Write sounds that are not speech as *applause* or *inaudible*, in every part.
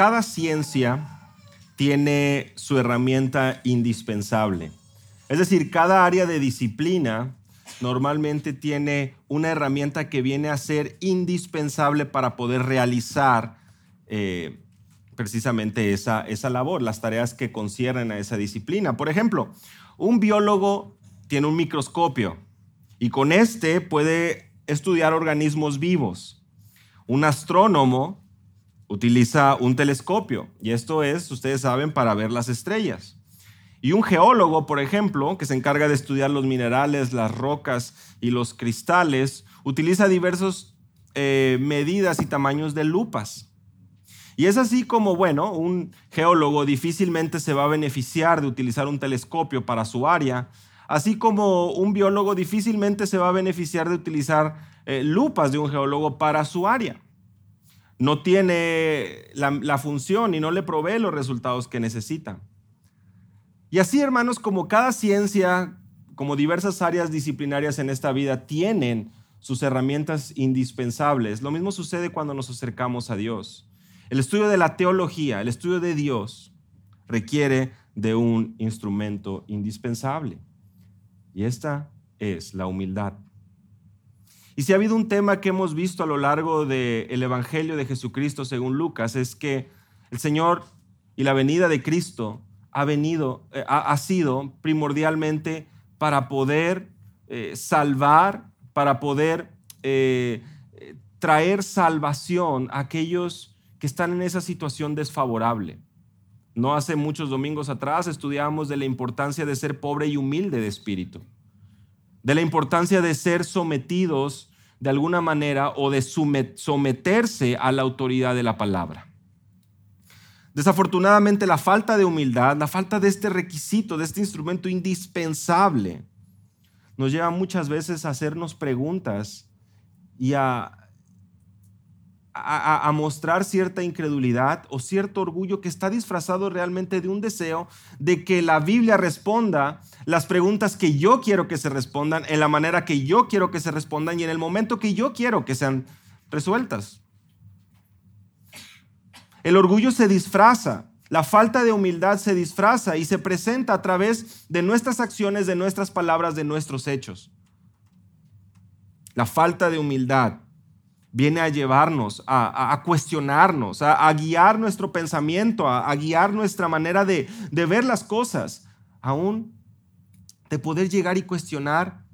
cada ciencia tiene su herramienta indispensable. Es decir, cada área de disciplina normalmente tiene una herramienta que viene a ser indispensable para poder realizar eh, precisamente esa, esa labor, las tareas que conciernen a esa disciplina. Por ejemplo, un biólogo tiene un microscopio y con este puede estudiar organismos vivos. Un astrónomo utiliza un telescopio y esto es, ustedes saben, para ver las estrellas. Y un geólogo, por ejemplo, que se encarga de estudiar los minerales, las rocas y los cristales, utiliza diversas eh, medidas y tamaños de lupas. Y es así como, bueno, un geólogo difícilmente se va a beneficiar de utilizar un telescopio para su área, así como un biólogo difícilmente se va a beneficiar de utilizar eh, lupas de un geólogo para su área. No tiene la función y no le provee los resultados que necesita. Y así, hermanos, como cada ciencia, como diversas áreas disciplinarias en esta vida tienen sus herramientas indispensables, lo mismo sucede cuando nos acercamos a Dios. El estudio de la teología, el estudio de Dios, requiere de un instrumento indispensable. Y esta es la humildad. Y si ha habido un tema que hemos visto a lo largo del Evangelio de Jesucristo según Lucas, es que el Señor y la venida de Cristo ha venido, eh, ha, sido primordialmente para poder eh, salvar, para poder eh, traer salvación a aquellos que están en esa situación desfavorable. No hace muchos domingos atrás estudiábamos de la importancia de ser pobre y humilde de espíritu, de la importancia de ser sometidos de alguna manera o de someterse a la autoridad de la palabra. Desafortunadamente la falta de humildad, la falta de este requisito, de este instrumento indispensable, nos lleva muchas veces a hacernos preguntas y a, a, mostrar cierta incredulidad o cierto orgullo que está disfrazado realmente de un deseo de que la Biblia responda las preguntas que yo quiero que se respondan en la manera que yo quiero que se respondan y en el momento que yo quiero que sean resueltas. El orgullo se disfraza, la falta de humildad se disfraza y se presenta a través de nuestras acciones, de nuestras palabras, de nuestros hechos. La falta de humildad viene a llevarnos, a, cuestionarnos, a, guiar nuestro pensamiento, a, guiar nuestra manera de, de ver las cosas, aún de poder llegar y cuestionar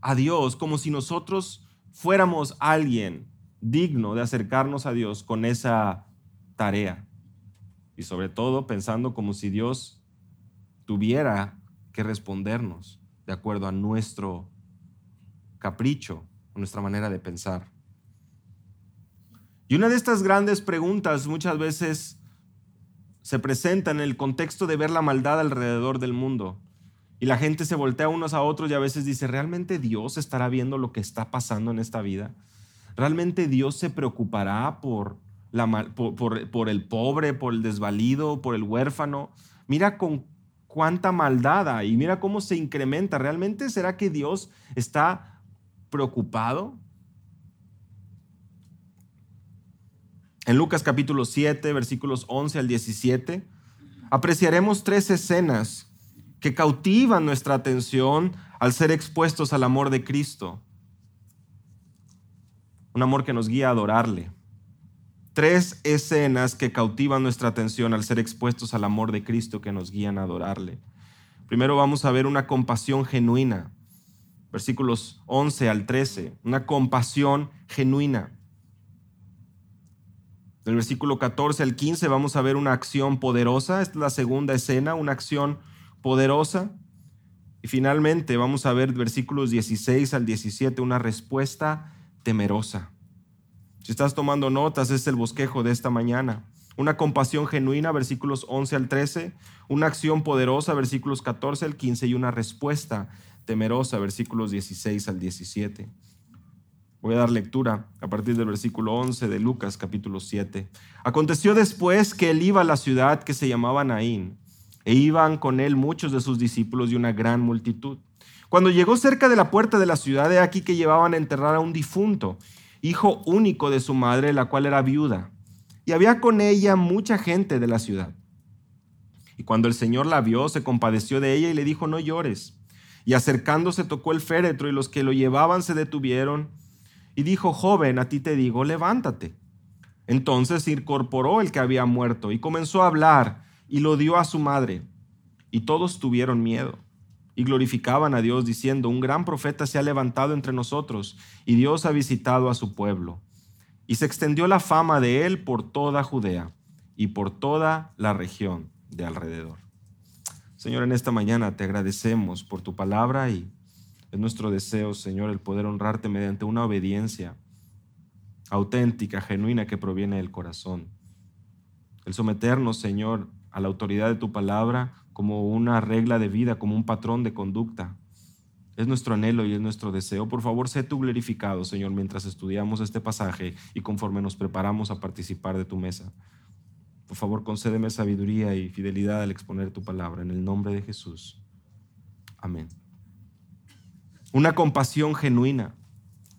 a Dios como si nosotros fuéramos alguien digno de acercarnos a Dios con esa tarea. Y sobre todo pensando como si Dios tuviera que respondernos de acuerdo a nuestro capricho, a nuestra manera de pensar. Y una de estas grandes preguntas muchas veces se presenta en el contexto de ver la maldad alrededor del mundo. Y la gente se voltea unos a otros y a veces dice, ¿realmente Dios estará viendo lo que está pasando en esta vida? ¿Realmente Dios se preocupará por por, el pobre, por el desvalido, por el huérfano. Mira con cuánta maldad hay, mira cómo se incrementa. ¿Realmente será que Dios está preocupado? En Lucas capítulo 7, versículos 11 al 17, apreciaremos tres escenas que cautivan nuestra atención al ser expuestos al amor de Cristo. Un amor que nos guía a adorarle tres escenas que cautivan nuestra atención al ser expuestos al amor de Cristo que nos guían a adorarle. Primero vamos a ver una compasión genuina, versículos 11 al 13, una compasión genuina. Del versículo 14 al 15 vamos a ver una acción poderosa, esta es la segunda escena, una acción poderosa. Y finalmente vamos a ver versículos 16 al 17, una respuesta temerosa. Si estás tomando notas, es el bosquejo de esta mañana. Una compasión genuina, versículos 11 al 13. Una acción poderosa, versículos 14 al 15. Y una respuesta temerosa, versículos 16 al 17. Voy a dar lectura a partir del versículo 11 de Lucas capítulo 7. Aconteció después que él iba a la ciudad que se llamaba Naín, e iban con él muchos de sus discípulos y una gran multitud. Cuando llegó cerca de la puerta de la ciudad, he aquí que llevaban a enterrar a un difunto hijo único de su madre, la cual era viuda. y había con ella mucha gente de la ciudad. Y cuando el Señor la vio, se compadeció de ella y le dijo, no llores. Y acercándose tocó el féretro y los que lo llevaban se detuvieron. Y dijo, joven, a ti te digo, levántate. Entonces se incorporó el que había muerto y comenzó a hablar y lo dio a su madre. Y todos tuvieron miedo y glorificaban a Dios diciendo, un gran profeta se ha levantado entre nosotros y Dios ha visitado a su pueblo. Y se extendió la fama de él por toda Judea y por toda la región de alrededor. Señor, en esta mañana te agradecemos por tu palabra y es nuestro deseo, Señor, el poder honrarte mediante una obediencia auténtica, genuina que proviene del corazón. El someternos, Señor, a la autoridad de tu palabra como una regla de vida, como un patrón de conducta. Es nuestro anhelo y es nuestro deseo. Por favor, sé tú glorificado, Señor, mientras estudiamos este pasaje y conforme nos preparamos a participar de tu mesa. Por favor, concédeme sabiduría y fidelidad al exponer tu palabra. En el nombre de Jesús. Amén. Una compasión genuina.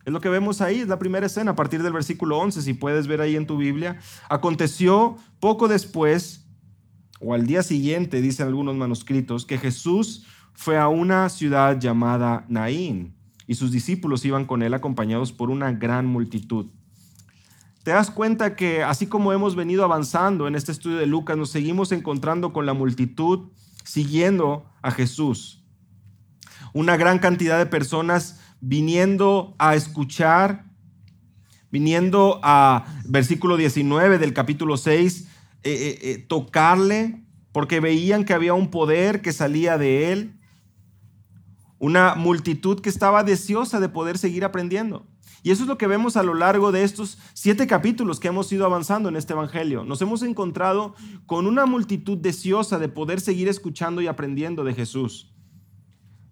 Es lo que vemos ahí, es la primera escena, a partir del versículo 11, si puedes ver ahí en tu Biblia. Aconteció poco después, o al día siguiente, dicen algunos manuscritos, que Jesús fue a una ciudad llamada Naín, y sus discípulos iban con él acompañados por una gran multitud. Te das cuenta que así como hemos venido avanzando en este estudio de Lucas, nos seguimos encontrando con la multitud siguiendo a Jesús. Una gran cantidad de personas viniendo a escuchar, viniendo a versículo 19 del capítulo 6, eh, eh, eh, tocarle, porque veían que había un poder que salía de él, una multitud que estaba deseosa de poder seguir aprendiendo. Y eso es lo que vemos a lo largo de estos siete capítulos que hemos ido avanzando en este Evangelio. Nos hemos encontrado con una multitud deseosa de poder seguir escuchando y aprendiendo de Jesús.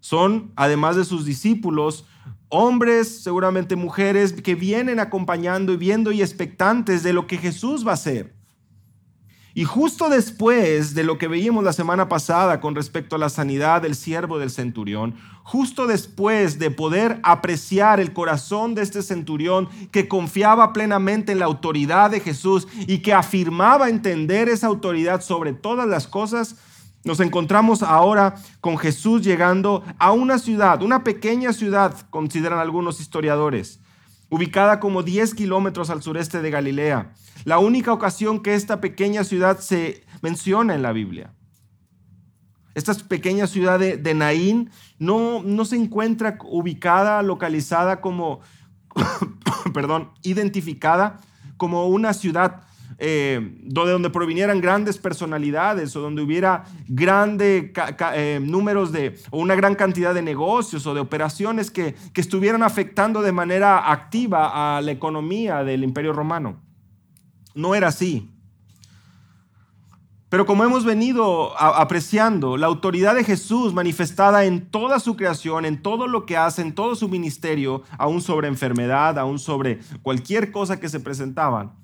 Son, además de sus discípulos, hombres, seguramente mujeres, que vienen acompañando y viendo y expectantes de lo que Jesús va a hacer. Y justo después de lo que veíamos la semana pasada con respecto a la sanidad del siervo del centurión, justo después de poder apreciar el corazón de este centurión que confiaba plenamente en la autoridad de Jesús y que afirmaba entender esa autoridad sobre todas las cosas, nos encontramos ahora con Jesús llegando a una ciudad, una pequeña ciudad, consideran algunos historiadores, ubicada como 10 kilómetros al sureste de Galilea. La única ocasión que esta pequeña ciudad se menciona en la Biblia. Esta pequeña ciudad de, Naín no, no se encuentra ubicada, localizada como, *coughs* perdón, identificada como una ciudad eh, donde, donde provinieran grandes personalidades o donde hubiera grandes eh, números de, o una gran cantidad de negocios o de operaciones que, que estuvieran afectando de manera activa a la economía del imperio romano. No era así. Pero como hemos venido apreciando, la autoridad de Jesús manifestada en toda su creación, en todo lo que hace, en todo su ministerio, aún sobre enfermedad, aún sobre cualquier cosa que se presentaba,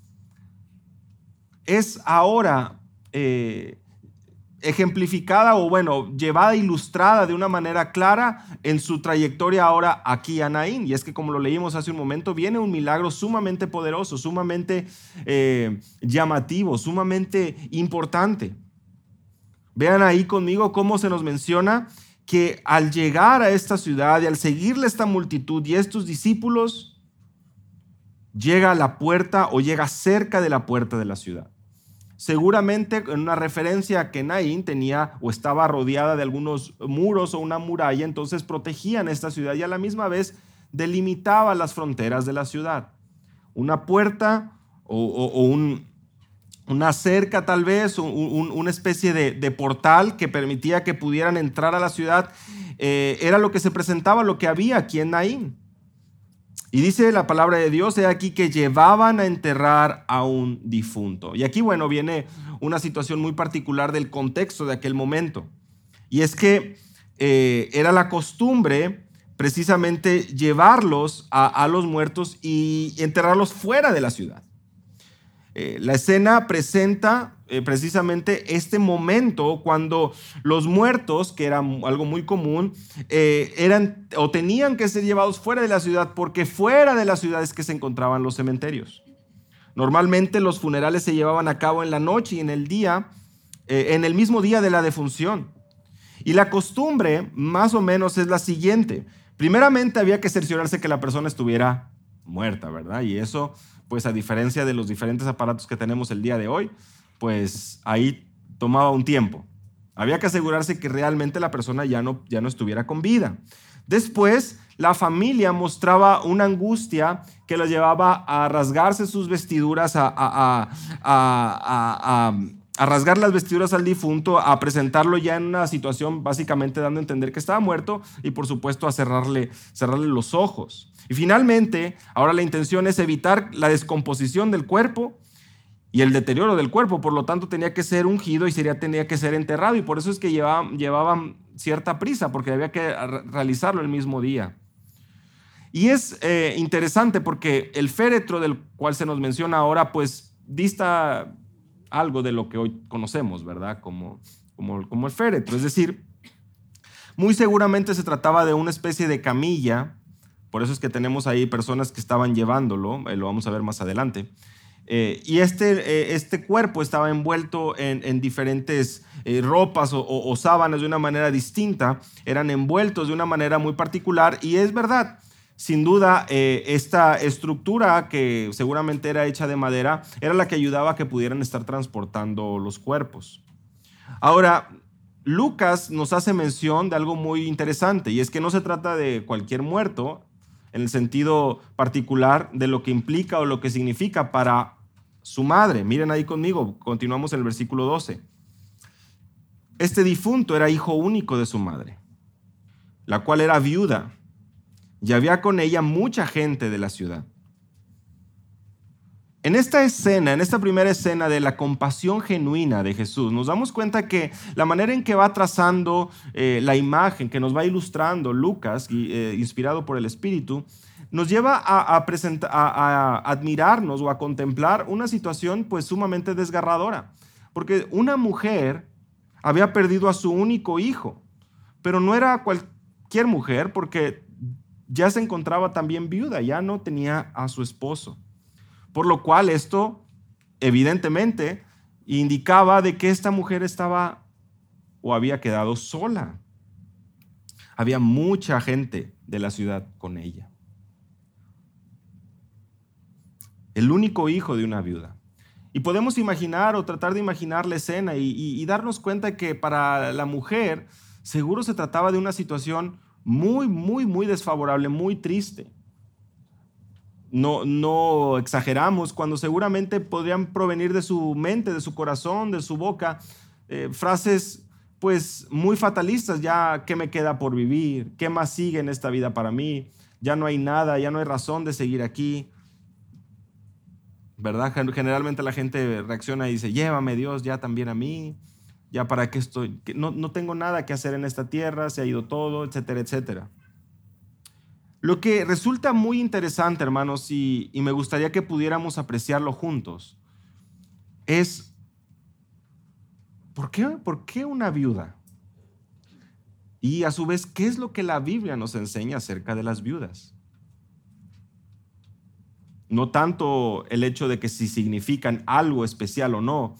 es ahora eh, ejemplificada o bueno, llevada, ilustrada de una manera clara en su trayectoria ahora aquí a Naín. Y es que como lo leímos hace un momento, viene un milagro sumamente poderoso, sumamente eh, llamativo, sumamente importante. Vean ahí conmigo cómo se nos menciona que al llegar a esta ciudad y al seguirle esta multitud y estos discípulos, llega a la puerta o llega cerca de la puerta de la ciudad seguramente en una referencia que Naín tenía o estaba rodeada de algunos muros o una muralla, entonces protegían esta ciudad y a la misma vez delimitaba las fronteras de la ciudad. Una puerta o, una cerca tal vez, una especie de, portal que permitía que pudieran entrar a la ciudad, eh, era lo que se presentaba, lo que había aquí en Naín. Y dice la palabra de Dios, he aquí que llevaban a enterrar a un difunto. Y aquí, bueno, viene una situación muy particular del contexto de aquel momento. Y es que eh, era la costumbre precisamente llevarlos a los muertos y enterrarlos fuera de la ciudad. Eh, la escena presenta eh, precisamente este momento cuando los muertos, que era algo muy común, eh, eran o tenían que ser llevados fuera de la ciudad porque fuera de las ciudades que se encontraban los cementerios. Normalmente los funerales se llevaban a cabo en la noche y en el día, eh, en el mismo día de la defunción. Y la costumbre, más o menos, es la siguiente. Primeramente había que cerciorarse que la persona estuviera muerta, ¿verdad? Y eso, pues a diferencia de los diferentes aparatos que tenemos el día de hoy, pues ahí tomaba un tiempo. Había que asegurarse que realmente la persona ya no, ya no estuviera con vida. Después, la familia mostraba una angustia que lo llevaba a rasgarse sus vestiduras, a, a, a, a, rasgar las vestiduras al difunto, a presentarlo ya en una situación básicamente dando a entender que estaba muerto y por supuesto a cerrarle, cerrarle los ojos. Y finalmente, ahora la intención es evitar la descomposición del cuerpo y el deterioro del cuerpo, por lo tanto tenía que ser ungido y sería, tenía que ser enterrado y por eso es que llevaban, llevaban cierta prisa porque había que realizarlo el mismo día. Y es eh, interesante porque el féretro del cual se nos menciona ahora pues dista algo de lo que hoy conocemos, ¿verdad? Como, como, como el féretro, es decir, muy seguramente se trataba de una especie de camilla, por eso es que tenemos ahí personas que estaban llevándolo, eh, lo vamos a ver más adelante. Eh, y este, eh, este cuerpo estaba envuelto en, diferentes eh, ropas o, sábanas de una manera distinta, eran envueltos de una manera muy particular y es verdad, sin duda, esta estructura que seguramente era hecha de madera era la que ayudaba a que pudieran estar transportando los cuerpos. Ahora, Lucas nos hace mención de algo muy interesante y es que no se trata de cualquier muerto, en el sentido particular de lo que implica o lo que significa para su madre. Miren ahí conmigo, continuamos en el versículo 12. Este difunto era hijo único de su madre, la cual era viuda, y había con ella mucha gente de la ciudad. En esta escena, en esta primera escena de la compasión genuina de Jesús, nos damos cuenta que la manera en que va trazando eh, la imagen, que nos va ilustrando Lucas, eh, inspirado por el Espíritu, nos lleva a, a, admirarnos o a contemplar una situación pues sumamente desgarradora. Porque una mujer había perdido a su único hijo, pero no era cualquier mujer porque ya se encontraba también viuda, ya no tenía a su esposo. Por lo cual esto, evidentemente, indicaba de que esta mujer estaba o había quedado sola. Había mucha gente de la ciudad con ella. El único hijo de una viuda. Y podemos imaginar o tratar de imaginar la escena y, y, darnos cuenta que para la mujer seguro se trataba de una situación muy, muy, muy desfavorable, muy triste no, no exageramos, cuando seguramente podrían provenir de su mente, de su corazón, de su boca, eh, frases pues muy fatalistas, ya qué me queda por vivir, qué más sigue en esta vida para mí, ya no hay nada, ya no hay razón de seguir aquí. ¿Verdad? Generalmente la gente reacciona y dice, llévame Dios ya también a mí, ya para qué estoy, no, no tengo nada que hacer en esta tierra, se ha ido todo, etcétera, etcétera. Lo que resulta muy interesante, hermanos, y, me gustaría que pudiéramos apreciarlo juntos, es ¿por qué, ¿por qué una viuda? Y a su vez, ¿qué es lo que la Biblia nos enseña acerca de las viudas? No tanto el hecho de que si significan algo especial o no,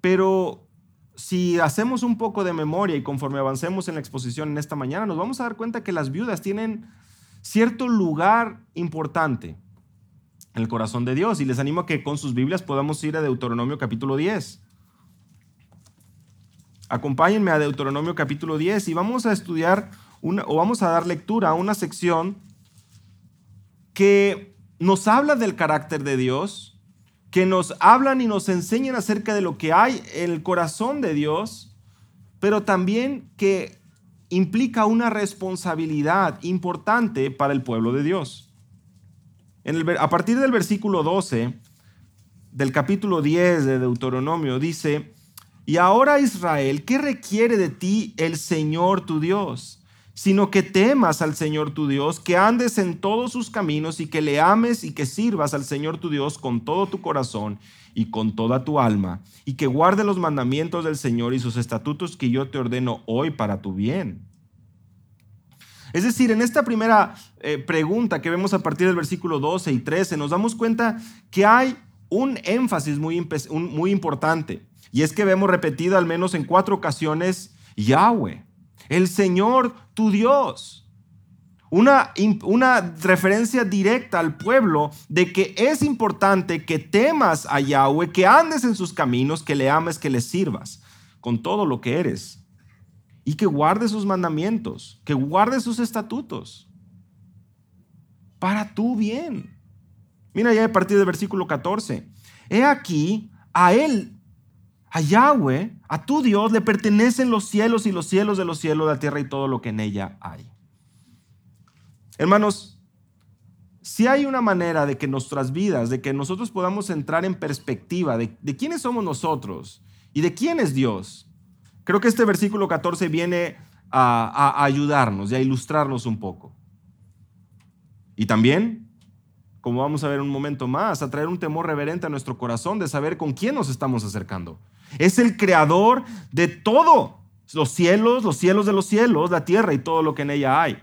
pero si hacemos un poco de memoria y conforme avancemos en la exposición en esta mañana, nos vamos a dar cuenta que las viudas tienen cierto lugar importante en el corazón de Dios. Y les animo a que con sus Biblias podamos ir a Deuteronomio capítulo 10. Acompáñenme a Deuteronomio capítulo 10 y vamos a estudiar una, o vamos a dar lectura a una sección que nos habla del carácter de Dios, que nos hablan y nos enseñan acerca de lo que hay en el corazón de Dios, pero también que implica una responsabilidad importante para el pueblo de Dios. a partir del versículo 12 del capítulo 10 de Deuteronomio dice, y ahora Israel, ¿qué requiere de ti el Señor tu Dios? Sino que temas al Señor tu Dios, que andes en todos sus caminos y que le ames y que sirvas al Señor tu Dios con todo tu corazón y con toda tu alma, y que guarde los mandamientos del Señor y sus estatutos que yo te ordeno hoy para tu bien. Es decir, en esta primera eh, pregunta que vemos a partir del versículo 12 y 13, nos damos cuenta que hay un énfasis muy, muy importante. Y es que vemos repetido al menos en cuatro ocasiones Yahweh, el Señor tu Dios. Una, una, referencia directa al pueblo de que es importante que temas a Yahweh, que andes en sus caminos, que le ames, que le sirvas con todo lo que eres y que guardes sus mandamientos, que guardes sus estatutos para tu bien. Mira ya a partir del versículo 14. He aquí, a Él, a Yahweh, a tu Dios, le pertenecen los cielos y los cielos de los cielos, la tierra y todo lo que en ella hay. Hermanos, si hay una manera de que nuestras vidas, de que nosotros podamos entrar en perspectiva de, quiénes somos nosotros y de quién es Dios, creo que este versículo 14 viene a, a ayudarnos y a ilustrarnos un poco. Y también como vamos a ver un momento más, a traer un temor reverente a nuestro corazón de saber con quién nos estamos acercando. Es el creador de todo, los cielos, los cielos de los cielos, la tierra y todo lo que en ella hay.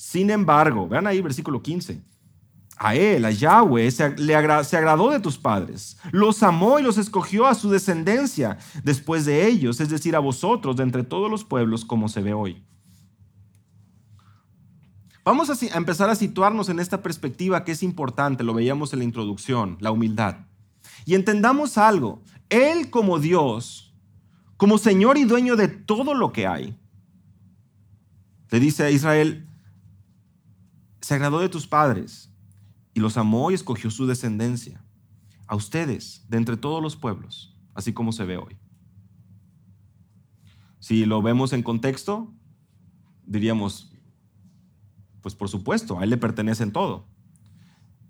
Sin embargo, vean ahí versículo 15. A él, a Yahweh, se, le se agradó de tus padres, los amó y los escogió a su descendencia después de ellos, es decir, a vosotros, de entre todos los pueblos, como se ve hoy. Vamos a, empezar a situarnos en esta perspectiva que es importante, lo veíamos en la introducción, la humildad. Y entendamos algo, Él como Dios, como Señor y dueño de todo lo que hay, le dice a Israel, se agradó de tus padres y los amó y escogió su descendencia, a ustedes, de entre todos los pueblos, así como se ve hoy. Si lo vemos en contexto, diríamos, pues por supuesto, a Él le pertenecen todo.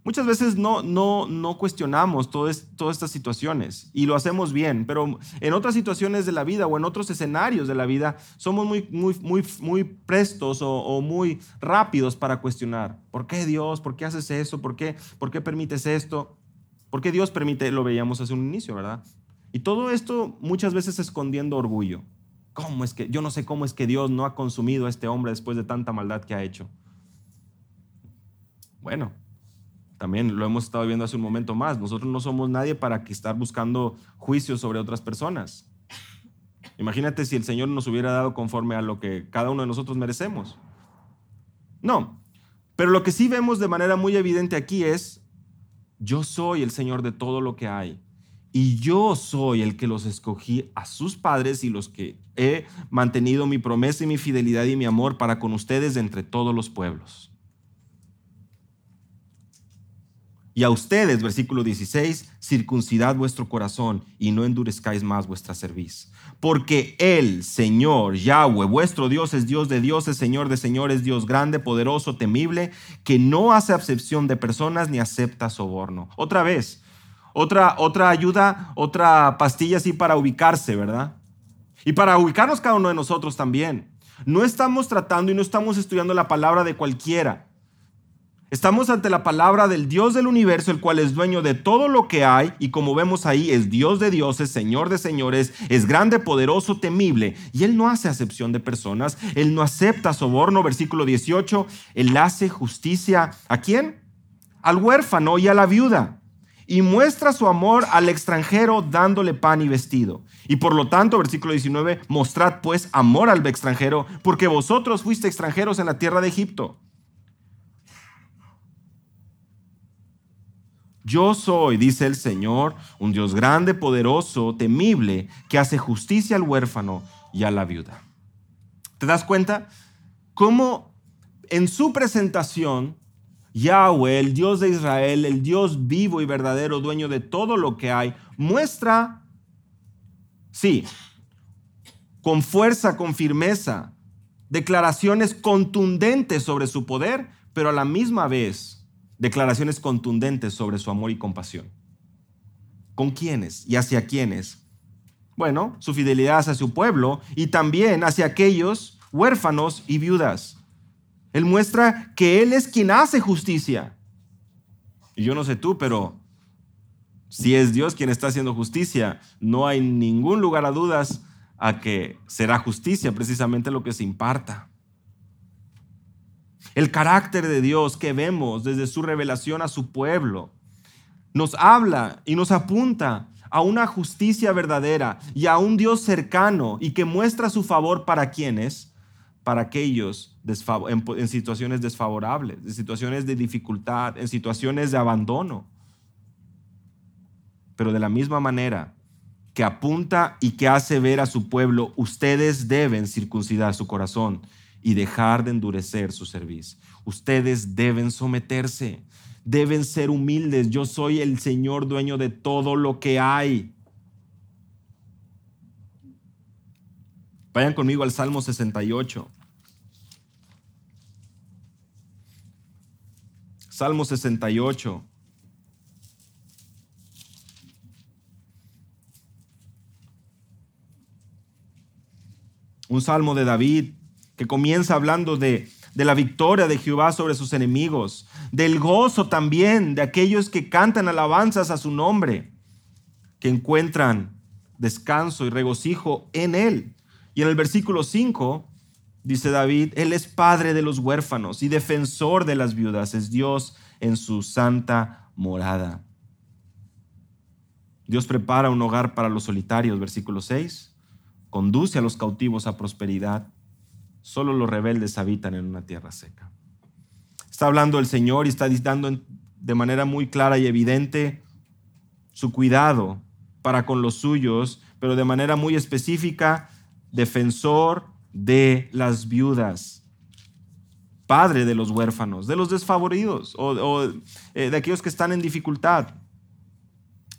Muchas veces no, no, no cuestionamos todas, todas estas situaciones y lo hacemos bien, pero en otras situaciones de la vida o en otros escenarios de la vida somos muy, muy, muy, muy prestos o, muy rápidos para cuestionar. ¿Por qué Dios? ¿Por qué haces eso? ¿Por qué, ¿Por qué permites esto? ¿Por qué Dios permite? Lo veíamos hace un inicio, ¿verdad? Y todo esto muchas veces escondiendo orgullo. ¿Cómo es que, yo no sé cómo es que Dios no ha consumido a este hombre después de tanta maldad que ha hecho? Bueno, también lo hemos estado viendo hace un momento más. Nosotros no somos nadie para que estar buscando juicios sobre otras personas. Imagínate si el Señor nos hubiera dado conforme a lo que cada uno de nosotros merecemos. No, pero lo que sí vemos de manera muy evidente aquí es, yo soy el Señor de todo lo que hay. Y yo soy el que los escogí a sus padres y los que he mantenido mi promesa y mi fidelidad y mi amor para con ustedes de entre todos los pueblos. Y a ustedes, versículo 16, circuncidad vuestro corazón y no endurezcáis más vuestra cerviz. Porque el Señor, Yahweh, vuestro Dios, es Dios de dioses, Señor de señores, Dios grande, poderoso, temible, que no hace acepción de personas ni acepta soborno. Otra vez, otra, otra ayuda, otra pastilla así para ubicarse, ¿verdad? Y para ubicarnos cada uno de nosotros también. No estamos tratando y no estamos estudiando la palabra de cualquiera. Estamos ante la palabra del Dios del universo, el cual es dueño de todo lo que hay y como vemos ahí es Dios de dioses, Señor de señores, es grande, poderoso, temible y Él no hace acepción de personas, Él no acepta soborno, versículo 18, Él hace justicia a quién? Al huérfano y a la viuda y muestra su amor al extranjero dándole pan y vestido. Y por lo tanto, versículo 19, mostrad pues amor al extranjero porque vosotros fuiste extranjeros en la tierra de Egipto. Yo soy, dice el Señor, un Dios grande, poderoso, temible, que hace justicia al huérfano y a la viuda. ¿Te das cuenta? Cómo en su presentación, Yahweh, el Dios de Israel, el Dios vivo y verdadero, dueño de todo lo que hay, muestra, sí, con fuerza, con firmeza, declaraciones contundentes sobre su poder, pero a la misma vez declaraciones contundentes sobre su amor y compasión. ¿Con quiénes y hacia quiénes? Bueno, su fidelidad hacia su pueblo y también hacia aquellos huérfanos y viudas. Él muestra que Él es quien hace justicia. Y yo no sé tú, pero si es Dios quien está haciendo justicia, no hay ningún lugar a dudas a que será justicia precisamente lo que se imparta. El carácter de Dios que vemos desde su revelación a su pueblo nos habla y nos apunta a una justicia verdadera y a un Dios cercano y que muestra su favor para quienes, para aquellos en, situaciones desfavorables, en situaciones de dificultad, en situaciones de abandono. Pero de la misma manera que apunta y que hace ver a su pueblo, ustedes deben circuncidar su corazón y dejar de endurecer su servicio. Ustedes deben someterse deben ser humildes. Yo soy el Señor dueño de todo lo que hay. Vayan conmigo al Salmo 68. Salmo 68. Un salmo de David que comienza hablando de de la victoria de Jehová sobre sus enemigos, del gozo también de aquellos que cantan alabanzas a su nombre, que encuentran descanso y regocijo en él. Y en el versículo 5 dice David, Él es padre de los huérfanos y defensor de las viudas, es Dios en su santa morada. Dios prepara un hogar para los solitarios, versículo 6, conduce a los cautivos a prosperidad Solo los rebeldes habitan en una tierra seca. Está hablando el Señor y está dando de manera muy clara y evidente su cuidado para con los suyos, pero de manera muy específica, defensor de las viudas, padre de los huérfanos, de los desfavoridos o, eh, de aquellos que están en dificultad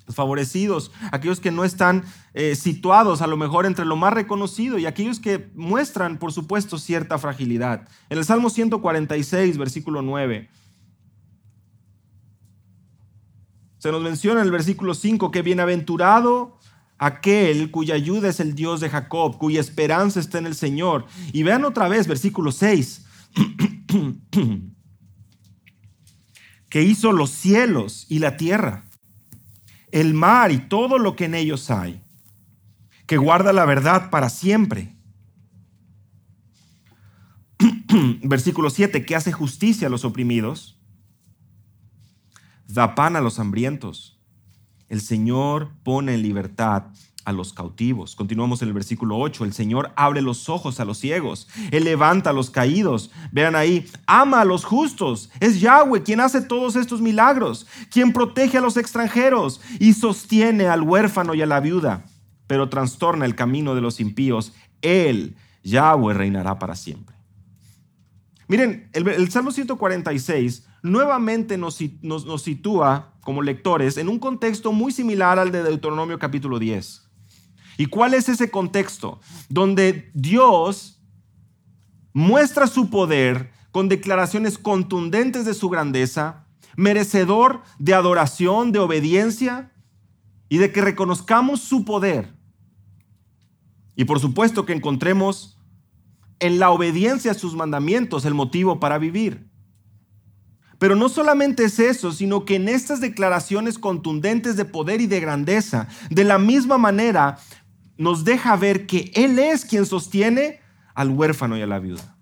favorecidos, aquellos que no están eh, situados a lo mejor entre lo más reconocido y aquellos que muestran, por supuesto, cierta fragilidad. En el Salmo 146, versículo 9, se nos menciona en el versículo 5 que bienaventurado aquel cuya ayuda es el Dios de Jacob, cuya esperanza está en el Señor. Y vean otra vez, versículo 6. *clears throat* que hizo los cielos y la tierra el mar y todo lo que en ellos hay, que guarda la verdad para siempre. *clears throat* Versículo 7, que hace justicia a los oprimidos, da pan a los hambrientos. El Señor pone en libertad a los cautivos. Continuamos en el versículo 8. El Señor abre los ojos a los ciegos. Él levanta a los caídos. Vean ahí, ama a los justos. Es Yahweh quien hace todos estos milagros, quien protege a los extranjeros y sostiene al huérfano y a la viuda, pero trastorna el camino de los impíos. Él, Yahweh, reinará para siempre. Miren, el, Salmo 146 nuevamente nos, nos, nos sitúa como lectores en un contexto muy similar al de Deuteronomio capítulo 10. ¿Y cuál es ese contexto? Donde Dios muestra su poder con declaraciones contundentes de su grandeza, merecedor de adoración, de obediencia y de que reconozcamos su poder. Y por supuesto que encontremos en la obediencia a sus mandamientos el motivo para vivir. Pero no solamente es eso, sino que en estas declaraciones contundentes de poder y de grandeza, de la misma manera, nos deja ver que Él es quien sostiene al huérfano y a la viuda.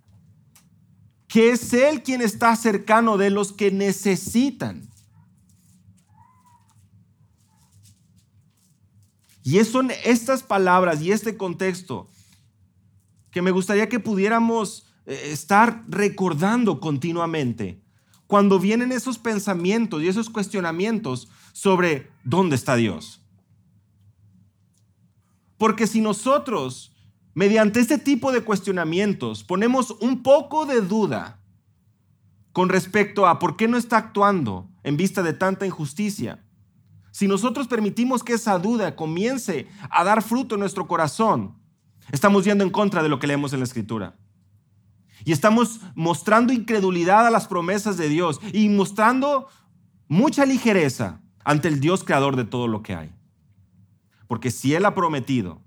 Que es Él quien está cercano de los que necesitan. Y son estas palabras y este contexto que me gustaría que pudiéramos eh, estar recordando continuamente cuando vienen esos pensamientos y esos cuestionamientos sobre dónde está Dios. Porque si nosotros, mediante este tipo de cuestionamientos, ponemos un poco de duda con respecto a por qué no está actuando en vista de tanta injusticia, si nosotros permitimos que esa duda comience a dar fruto en nuestro corazón, estamos yendo en contra de lo que leemos en la Escritura. Y estamos mostrando incredulidad a las promesas de Dios y mostrando mucha ligereza ante el Dios creador de todo lo que hay. Porque si Él ha prometido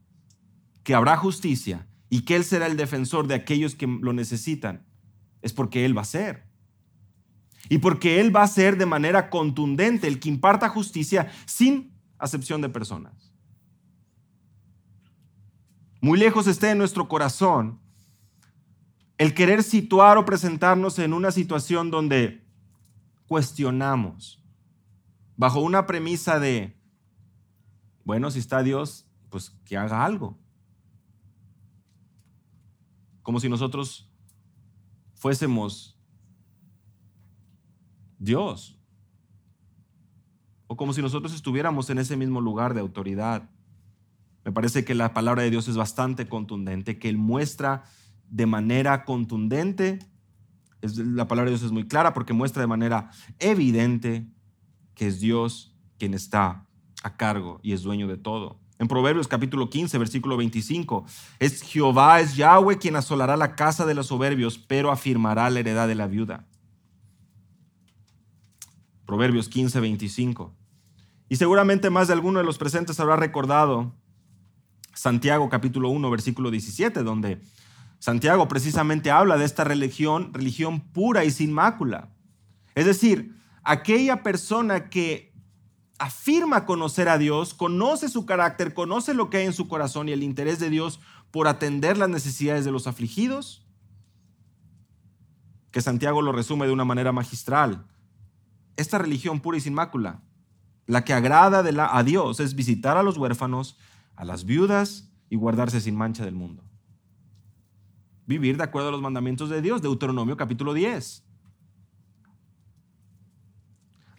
que habrá justicia y que Él será el defensor de aquellos que lo necesitan, es porque Él va a ser. Y porque Él va a ser de manera contundente el que imparta justicia sin acepción de personas. Muy lejos esté en nuestro corazón el querer situar o presentarnos en una situación donde cuestionamos bajo una premisa de, bueno, si está Dios, pues que haga algo. Como si nosotros fuésemos Dios. O como si nosotros estuviéramos en ese mismo lugar de autoridad. Me parece que la palabra de Dios es bastante contundente, que Él muestra de manera contundente, la palabra de Dios es muy clara porque muestra de manera evidente que es Dios quien está a cargo y es dueño de todo. En Proverbios capítulo 15, versículo 25, es Jehová, es Yahweh quien asolará la casa de los soberbios, pero afirmará la heredad de la viuda. Proverbios 15, 25. Y seguramente más de alguno de los presentes habrá recordado Santiago capítulo 1, versículo 17, donde Santiago precisamente habla de esta religión, religión pura y sin mácula. Es decir, aquella persona que afirma conocer a Dios, conoce su carácter, conoce lo que hay en su corazón y el interés de Dios por atender las necesidades de los afligidos, que Santiago lo resume de una manera magistral. Esta religión pura y sin mácula, la que agrada a Dios, es visitar a los huérfanos, a las viudas y guardarse sin mancha del mundo. Vivir de acuerdo a los mandamientos de Dios, Deuteronomio capítulo 10.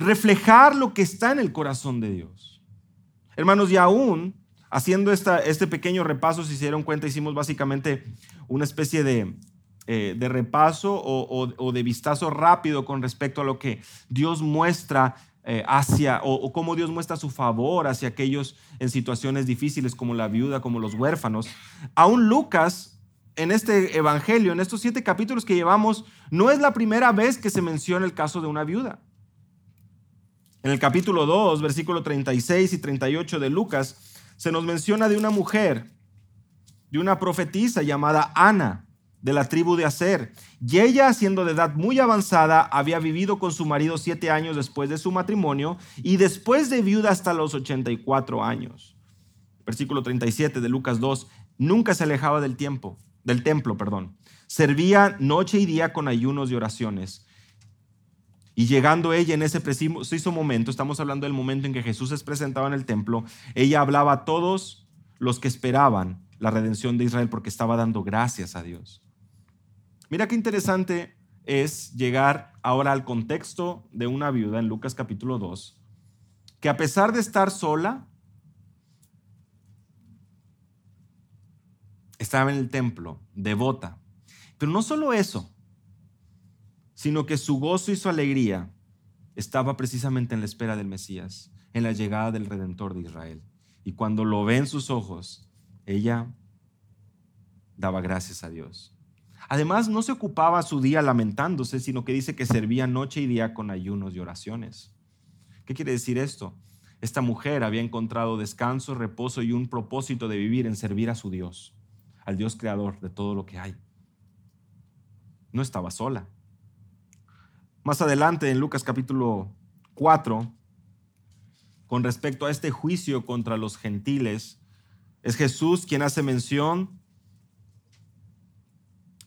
Reflejar lo que está en el corazón de Dios. Hermanos, y aún haciendo esta, este pequeño repaso, si se dieron cuenta, hicimos básicamente una especie de, eh, de repaso o, o de vistazo rápido con respecto a lo que Dios muestra eh, hacia, o, cómo Dios muestra su favor hacia aquellos en situaciones difíciles como la viuda, como los huérfanos. Aún Lucas, en este evangelio, en estos siete capítulos que llevamos, no es la primera vez que se menciona el caso de una viuda. En el capítulo 2, versículo 36 y 38 de Lucas, se nos menciona de una mujer, de una profetisa llamada Ana de la tribu de Aser. Y ella, siendo de edad muy avanzada, había vivido con su marido siete años después de su matrimonio y después de viuda hasta los 84 años. Versículo 37 de Lucas 2. Nunca se alejaba del tiempo, del templo, perdón. Servía noche y día con ayunos y oraciones. Y llegando ella en ese preciso momento, estamos hablando del momento en que Jesús se presentaba en el templo, ella hablaba a todos los que esperaban la redención de Israel porque estaba dando gracias a Dios. Mira qué interesante es llegar ahora al contexto de una viuda en Lucas capítulo 2, que a pesar de estar sola, estaba en el templo, devota. Pero no solo eso, sino que su gozo y su alegría estaba precisamente en la espera del Mesías, en la llegada del Redentor de Israel. Y cuando lo ve en sus ojos, ella daba gracias a Dios. Además, no se ocupaba su día lamentándose, sino que dice que servía noche y día con ayunos y oraciones. ¿Qué quiere decir esto? Esta mujer había encontrado descanso, reposo y un propósito de vivir en servir a su Dios, al Dios creador de todo lo que hay. No estaba sola. Más adelante, en Lucas capítulo 4, con respecto a este juicio contra los gentiles, es Jesús quien hace mención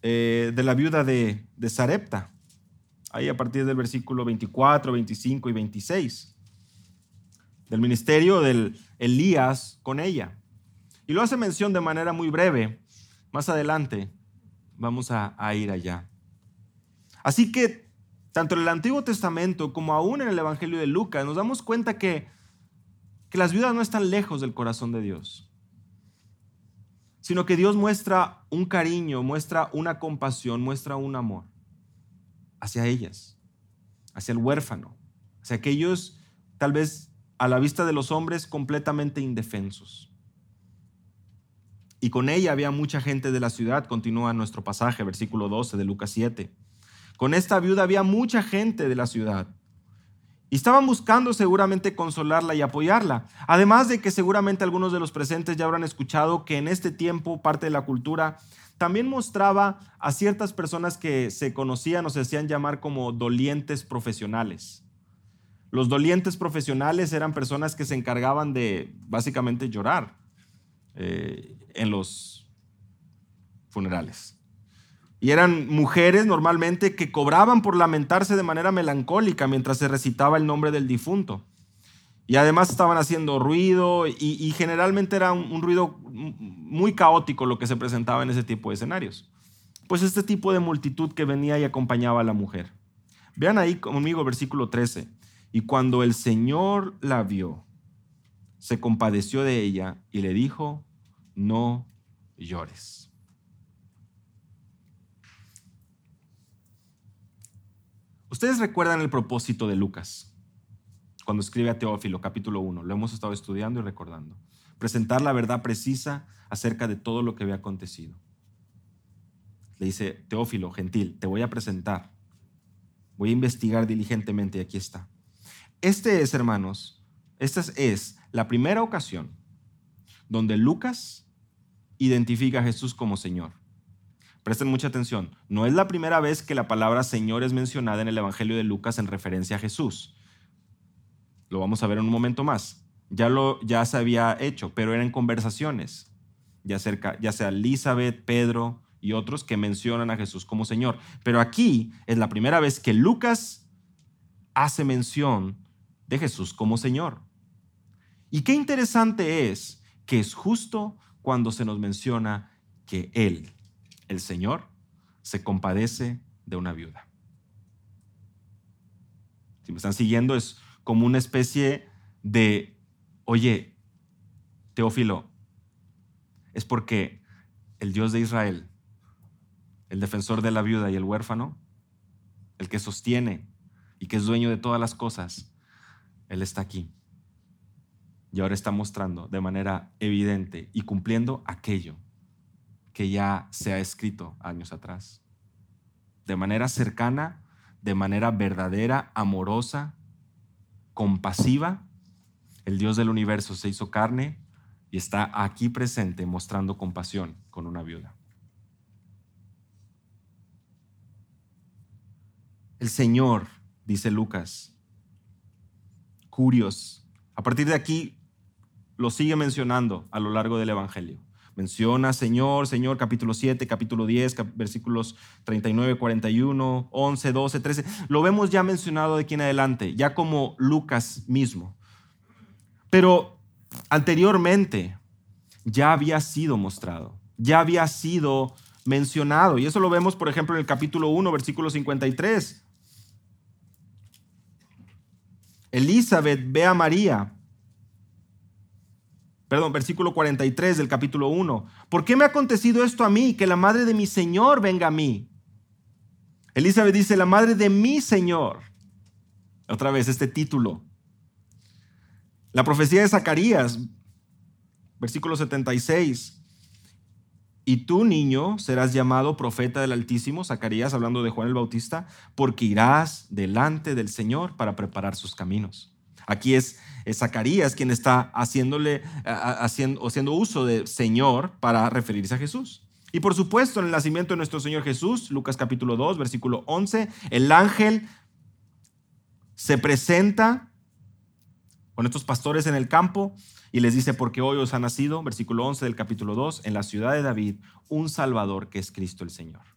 eh, de la viuda de, de Sarepta, ahí a partir del versículo 24, 25 y 26, del ministerio del Elías con ella. Y lo hace mención de manera muy breve. Más adelante vamos a, ir allá. Así que tanto en el Antiguo Testamento como aún en el Evangelio de Lucas nos damos cuenta que, que las viudas no están lejos del corazón de Dios sino que Dios muestra un cariño, muestra una compasión, muestra un amor hacia ellas, hacia el huérfano, hacia aquellos tal vez a la vista de los hombres completamente indefensos. Y con ella había mucha gente de la ciudad, continúa nuestro pasaje, versículo 12 de Lucas 7. Con esta viuda había mucha gente de la ciudad. Y estaban buscando seguramente consolarla y apoyarla. Además de que seguramente algunos de los presentes ya habrán escuchado que en este tiempo parte de la cultura también mostraba a ciertas personas que se conocían o se hacían llamar como dolientes profesionales. Los dolientes profesionales eran personas que se encargaban de básicamente llorar eh, en los funerales. Y eran mujeres normalmente que cobraban por lamentarse de manera melancólica mientras se recitaba el nombre del difunto. Y además estaban haciendo ruido y, generalmente era un, ruido muy caótico lo que se presentaba en ese tipo de escenarios. Pues este tipo de multitud que venía y acompañaba a la mujer. Vean ahí conmigo versículo 13. Y cuando el Señor la vio, se compadeció de ella y le dijo, no llores. Ustedes recuerdan el propósito de Lucas cuando escribe a Teófilo, capítulo 1. Lo hemos estado estudiando y recordando. Presentar la verdad precisa acerca de todo lo que había acontecido. Le dice, Teófilo, gentil, te voy a presentar. Voy a investigar diligentemente y aquí está. Este es, hermanos, esta es la primera ocasión donde Lucas identifica a Jesús como Señor. Presten mucha atención. No es la primera vez que la palabra Señor es mencionada en el Evangelio de Lucas en referencia a Jesús. Lo vamos a ver en un momento más. Ya, lo, ya se había hecho, pero eran conversaciones, ya, cerca, ya sea Elizabeth, Pedro y otros que mencionan a Jesús como Señor. Pero aquí es la primera vez que Lucas hace mención de Jesús como Señor. Y qué interesante es que es justo cuando se nos menciona que Él, el Señor, se compadece de una viuda. Si me están siguiendo, es como una especie de, oye, Teófilo, es porque el Dios de Israel, el defensor de la viuda y el huérfano, el que sostiene y que es dueño de todas las cosas, Él está aquí. Y ahora está mostrando de manera evidente y cumpliendo aquello que ya se ha escrito años atrás. De manera cercana, de manera verdadera, amorosa, compasiva, el Dios del universo se hizo carne y está aquí presente mostrando compasión con una viuda. El Señor, dice Lucas, curios. A partir de aquí lo sigue mencionando a lo largo del Evangelio. Menciona Señor, Señor, capítulo 7, capítulo 10, versículos 39, 41, 11, 12, 13. Lo vemos ya mencionado de aquí en adelante, ya como Lucas mismo. Pero anteriormente ya había sido mostrado, ya había sido mencionado. Y eso lo vemos, por ejemplo, en el capítulo 1, versículo 53. Elizabeth ve a María. Perdón, versículo 43 del capítulo 1. ¿Por qué me ha acontecido esto a mí? Que la madre de mi Señor venga a mí. Elizabeth dice, la madre de mi Señor. Otra vez este título. La profecía de Zacarías, versículo 76. Y tú, niño, serás llamado profeta del Altísimo, Zacarías hablando de Juan el Bautista, porque irás delante del Señor para preparar sus caminos. Aquí es, Zacarías quien está haciéndole, haciendo, haciendo uso de Señor para referirse a Jesús. Y por supuesto, en el nacimiento de nuestro Señor Jesús, Lucas capítulo 2, versículo 11, el ángel se presenta con estos pastores en el campo y les dice, porque hoy os ha nacido, versículo 11 del capítulo 2, en la ciudad de David, un Salvador que es Cristo el Señor.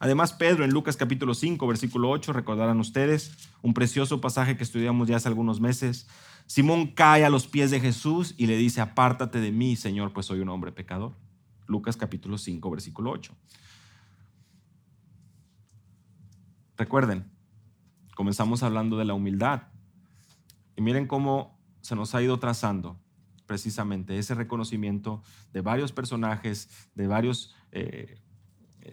Además, Pedro en Lucas capítulo 5, versículo 8, recordarán ustedes, un precioso pasaje que estudiamos ya hace algunos meses. Simón cae a los pies de Jesús y le dice, apártate de mí, Señor, pues soy un hombre pecador. Lucas capítulo 5, versículo 8. Recuerden, comenzamos hablando de la humildad. Y miren cómo se nos ha ido trazando precisamente ese reconocimiento de varios personajes, de, varios, eh,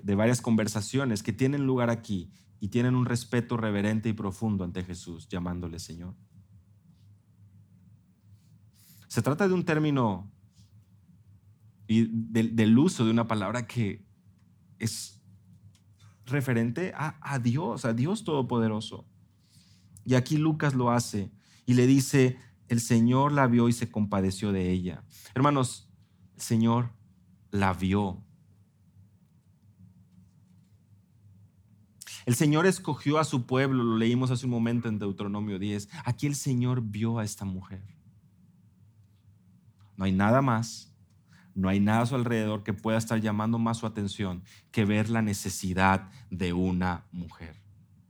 de varias conversaciones que tienen lugar aquí y tienen un respeto reverente y profundo ante Jesús, llamándole Señor. Se trata de un término y del uso de una palabra que es referente a, a Dios, a Dios Todopoderoso. Y aquí Lucas lo hace y le dice, el Señor la vio y se compadeció de ella. Hermanos, el Señor la vio. El Señor escogió a su pueblo, lo leímos hace un momento en Deuteronomio 10. Aquí el Señor vio a esta mujer. No hay nada más, no hay nada a su alrededor que pueda estar llamando más su atención que ver la necesidad de una mujer,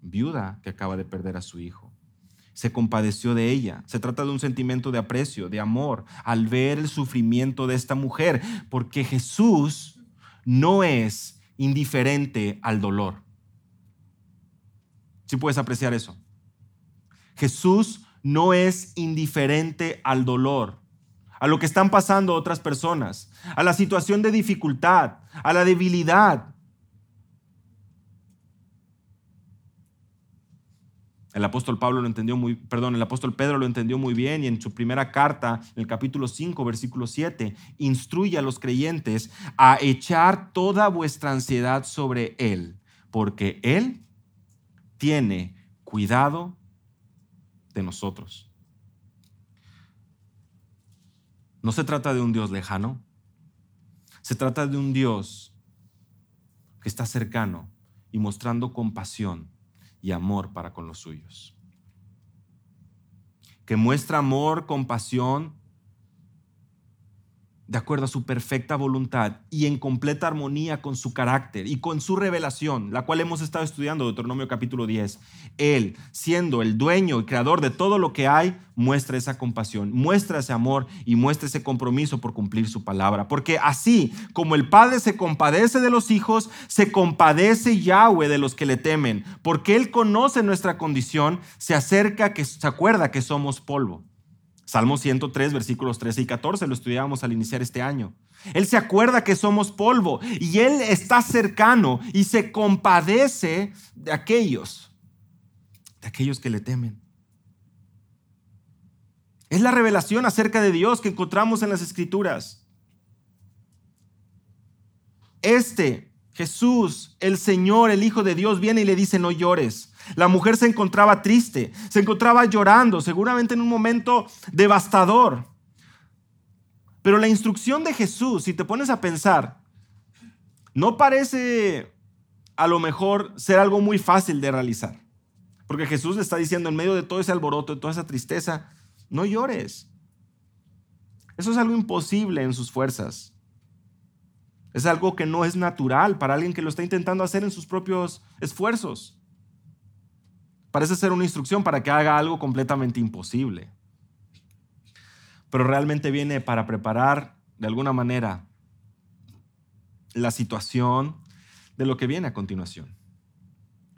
viuda que acaba de perder a su hijo. se compadeció de ella. Se trata de un sentimiento de aprecio, de amor, al ver el sufrimiento de esta mujer, porque Jesús no es indiferente al dolor. Si puedes apreciar eso. Jesús no es indiferente al dolor, a lo que están pasando otras personas, a la situación de dificultad, a la debilidad, El apóstol Pablo lo entendió muy, perdón, el apóstol Pedro lo entendió muy bien y en su primera carta, en el capítulo 5, versículo 7, instruye a los creyentes a echar toda vuestra ansiedad sobre él, porque él tiene cuidado de nosotros. No se trata de un Dios lejano, se trata de un Dios que está cercano y mostrando compasión y amor para con los suyos. Que muestra amor, compasión, de acuerdo a su perfecta voluntad y en completa armonía con su carácter y con su revelación, la cual hemos estado estudiando, Deuteronomio capítulo 10. Él, siendo el dueño y creador de todo lo que hay, muestra esa compasión, muestra ese amor y muestra ese compromiso por cumplir su palabra. Porque así como el Padre se compadece de los hijos, se compadece Yahweh de los que le temen, porque Él conoce nuestra condición, se acerca, que se acuerda que somos polvo. Salmo 103, versículos 13 y 14, lo estudiábamos al iniciar este año. Él se acuerda que somos polvo y Él está cercano y se compadece de aquellos, de aquellos que le temen. Es la revelación acerca de Dios que encontramos en las Escrituras. Este Jesús, el Señor, el Hijo de Dios, viene y le dice, no llores. La mujer se encontraba triste, se encontraba llorando, seguramente en un momento devastador. Pero la instrucción de Jesús, si te pones a pensar, no parece a lo mejor ser algo muy fácil de realizar. Porque Jesús le está diciendo en medio de todo ese alboroto, de toda esa tristeza, no llores. Eso es algo imposible en sus fuerzas. Es algo que no es natural para alguien que lo está intentando hacer en sus propios esfuerzos. Parece ser una instrucción para que haga algo completamente imposible. Pero realmente viene para preparar de alguna manera la situación de lo que viene a continuación.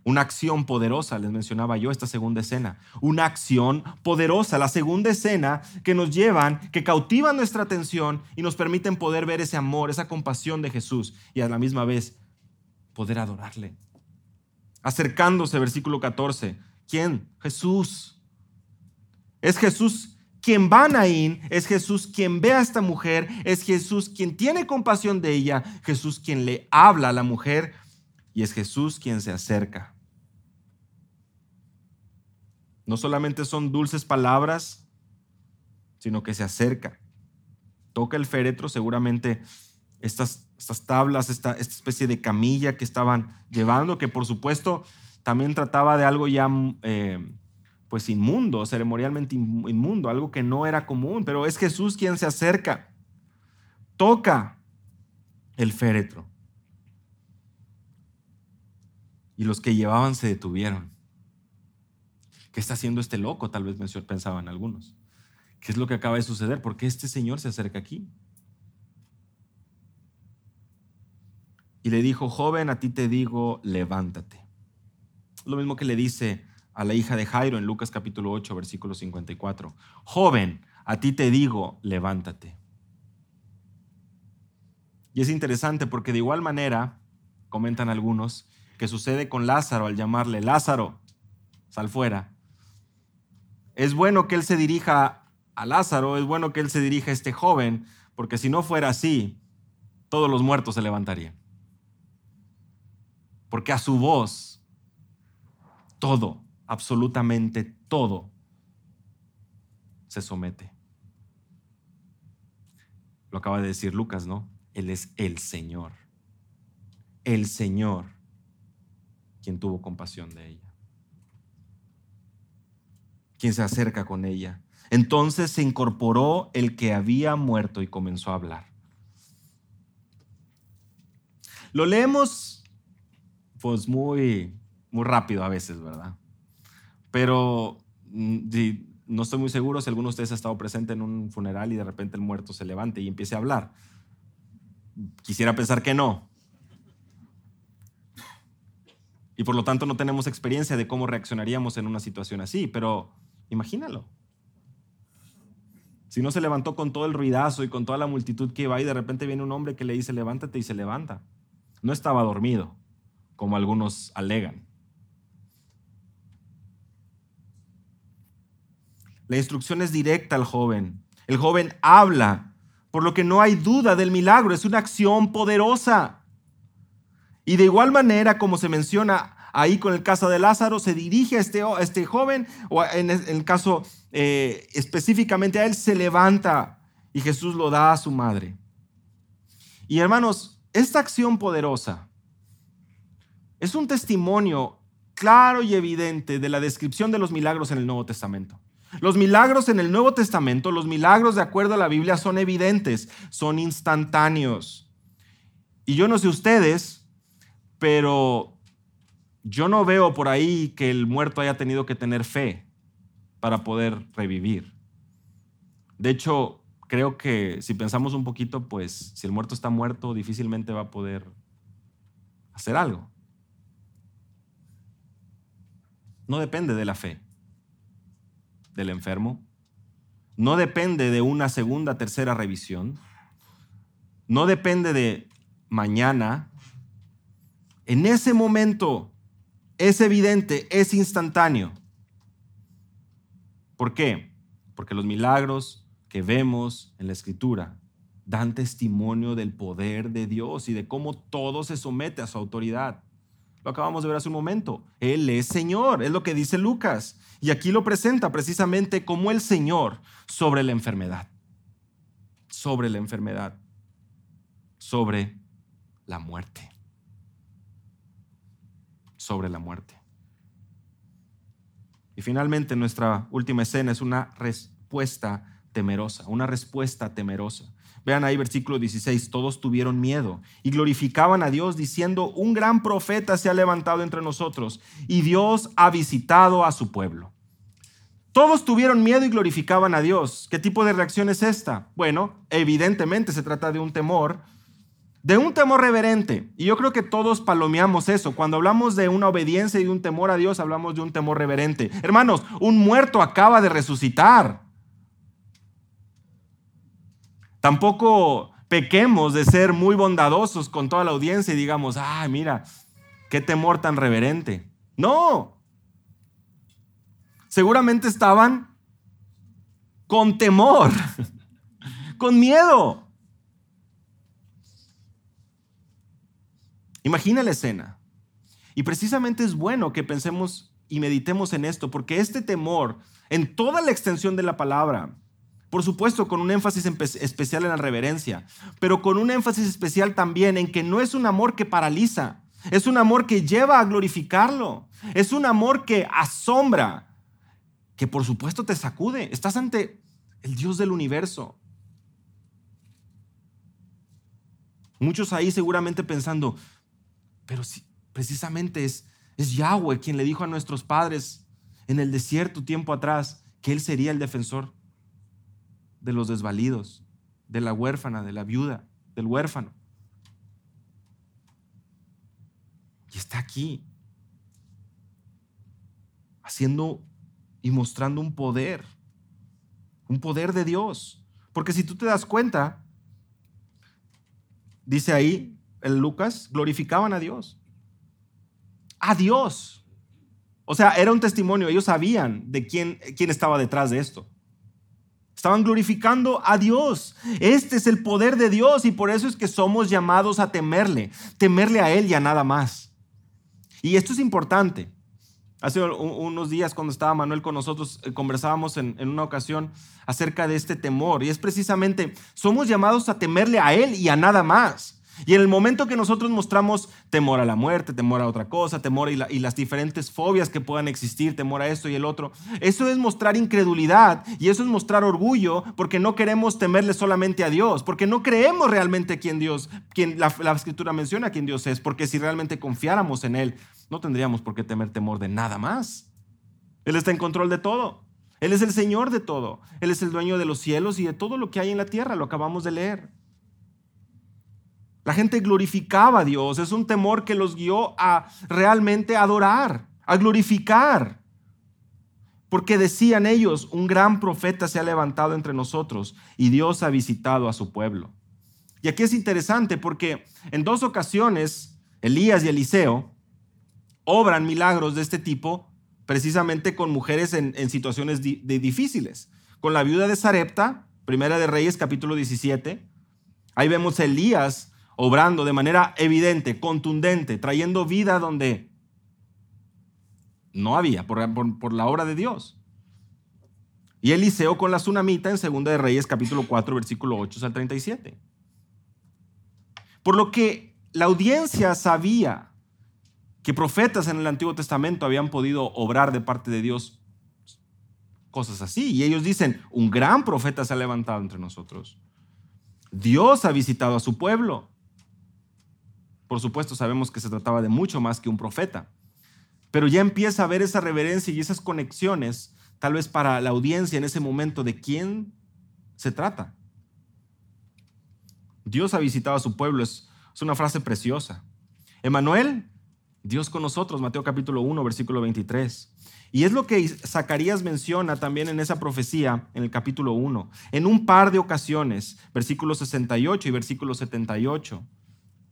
Una acción poderosa, les mencionaba yo esta segunda escena. Una acción poderosa, la segunda escena que nos llevan, que cautivan nuestra atención y nos permiten poder ver ese amor, esa compasión de Jesús y a la misma vez poder adorarle. Acercándose, versículo 14, ¿Quién? Jesús. Es Jesús quien va a Naín, es Jesús quien ve a esta mujer, es Jesús quien tiene compasión de ella, Jesús quien le habla a la mujer y es Jesús quien se acerca. No solamente son dulces palabras, sino que se acerca. Toca el féretro, seguramente estas, estas tablas, esta, esta especie de camilla que estaban llevando, que por supuesto también trataba de algo ya eh, pues inmundo, ceremonialmente inmundo, algo que no era común, pero es Jesús quien se acerca, toca el féretro. Y los que llevaban se detuvieron. ¿Qué está haciendo este loco? Tal vez pensaban algunos. ¿Qué es lo que acaba de suceder? ¿Por qué este señor se acerca aquí? Y le dijo, joven, a ti te digo, levántate. Lo mismo que le dice a la hija de Jairo en Lucas capítulo 8, versículo 54. Joven, a ti te digo, levántate. Y es interesante porque de igual manera, comentan algunos, que sucede con Lázaro al llamarle Lázaro, sal fuera. Es bueno que él se dirija a Lázaro, es bueno que él se dirija a este joven, porque si no fuera así, todos los muertos se levantarían. Porque a su voz todo, absolutamente todo, se somete. Lo acaba de decir Lucas, ¿no? Él es el Señor. El Señor quien tuvo compasión de ella. Quien se acerca con ella. Entonces se incorporó el que había muerto y comenzó a hablar. Lo leemos pues muy muy rápido a veces, ¿verdad? Pero mm, no estoy muy seguro si alguno de ustedes ha estado presente en un funeral y de repente el muerto se levante y empiece a hablar. Quisiera pensar que no. Y por lo tanto no tenemos experiencia de cómo reaccionaríamos en una situación así, pero imagínalo. Si no se levantó con todo el ruidazo y con toda la multitud que iba y de repente viene un hombre que le dice levántate y se levanta. No estaba dormido, como algunos alegan. La instrucción es directa al joven. El joven habla, por lo que no hay duda del milagro, es una acción poderosa. Y de igual manera, como se menciona ahí con el caso de Lázaro, se dirige a este, este joven, o en el caso eh, específicamente a él, se levanta y Jesús lo da a su madre. Y hermanos, esta acción poderosa es un testimonio claro y evidente de la descripción de los milagros en el Nuevo Testamento. Los milagros en el Nuevo Testamento, los milagros de acuerdo a la Biblia son evidentes, son instantáneos. Y yo no sé ustedes, pero yo no veo por ahí que el muerto haya tenido que tener fe para poder revivir. De hecho, creo que si pensamos un poquito, pues si el muerto está muerto, difícilmente va a poder hacer algo. No depende de la fe del enfermo, no depende de una segunda, tercera revisión, no depende de mañana. En ese momento es evidente, es instantáneo. ¿Por qué? Porque los milagros que vemos en la escritura dan testimonio del poder de Dios y de cómo todo se somete a su autoridad. Lo acabamos de ver hace un momento. Él es Señor, es lo que dice Lucas. Y aquí lo presenta precisamente como el Señor sobre la enfermedad. Sobre la enfermedad. Sobre la muerte. Sobre la muerte. Y finalmente nuestra última escena es una respuesta temerosa, una respuesta temerosa. Vean ahí versículo 16, todos tuvieron miedo y glorificaban a Dios diciendo, un gran profeta se ha levantado entre nosotros y Dios ha visitado a su pueblo. Todos tuvieron miedo y glorificaban a Dios. ¿Qué tipo de reacción es esta? Bueno, evidentemente se trata de un temor, de un temor reverente. Y yo creo que todos palomeamos eso. Cuando hablamos de una obediencia y de un temor a Dios, hablamos de un temor reverente. Hermanos, un muerto acaba de resucitar. Tampoco pequemos de ser muy bondadosos con toda la audiencia y digamos, ay, mira, qué temor tan reverente. No. Seguramente estaban con temor, *laughs* con miedo. Imagina la escena. Y precisamente es bueno que pensemos y meditemos en esto, porque este temor, en toda la extensión de la palabra, por supuesto, con un énfasis especial en la reverencia, pero con un énfasis especial también en que no es un amor que paraliza, es un amor que lleva a glorificarlo, es un amor que asombra, que por supuesto te sacude. Estás ante el Dios del universo. Muchos ahí seguramente pensando, pero si, precisamente es, es Yahweh quien le dijo a nuestros padres en el desierto tiempo atrás que Él sería el defensor de los desvalidos, de la huérfana, de la viuda, del huérfano. Y está aquí, haciendo y mostrando un poder, un poder de Dios. Porque si tú te das cuenta, dice ahí el Lucas, glorificaban a Dios. A Dios. O sea, era un testimonio, ellos sabían de quién, quién estaba detrás de esto. Estaban glorificando a Dios. Este es el poder de Dios y por eso es que somos llamados a temerle, temerle a Él y a nada más. Y esto es importante. Hace unos días cuando estaba Manuel con nosotros, eh, conversábamos en, en, una ocasión acerca de este temor. Y es precisamente, somos llamados a temerle a Él y a nada más. Y en el momento que nosotros mostramos temor a la muerte, temor a otra cosa, temor y, las diferentes fobias que puedan existir, temor a esto y el otro, eso es mostrar incredulidad y eso es mostrar orgullo porque no queremos temerle solamente a Dios, porque no creemos realmente quién Dios, quien la, la escritura menciona quién Dios es, porque si realmente confiáramos en Él, no tendríamos por qué temer temor de nada más. Él está en control de todo. Él es el Señor de todo. Él es el dueño de los cielos y de todo lo que hay en la tierra. Lo acabamos de leer. La gente glorificaba a Dios. Es un temor que los guió a realmente adorar, a glorificar. Porque decían ellos, un gran profeta se ha levantado entre nosotros y Dios ha visitado a su pueblo. Y aquí es interesante porque en dos ocasiones Elías y Eliseo obran milagros de este tipo precisamente con mujeres en, situaciones difíciles. Con la viuda de Sarepta, Primera de Reyes capítulo 17, ahí vemos a Elías obrando de manera evidente, contundente, trayendo vida donde no había, por, la obra de Dios. Y Eliseo con la tsunamita en Segunda de Reyes capítulo 4, versículo 8 al 37. Por lo que la audiencia sabía que profetas en el Antiguo Testamento habían podido obrar de parte de Dios cosas así. Y ellos dicen, un gran profeta se ha levantado entre nosotros. Dios ha visitado a su pueblo. Por supuesto, sabemos que se trataba de mucho más que un profeta. Pero ya empieza a haber esa reverencia y esas conexiones, tal vez para la audiencia en ese momento, de quién se trata. Dios ha visitado a su pueblo, es, una frase preciosa. Emanuel Dios con nosotros, Mateo capítulo 1, versículo 23. Y es lo que Zacarías menciona también en esa profecía, en el capítulo 1, en un par de ocasiones, versículo 68 y versículo 78.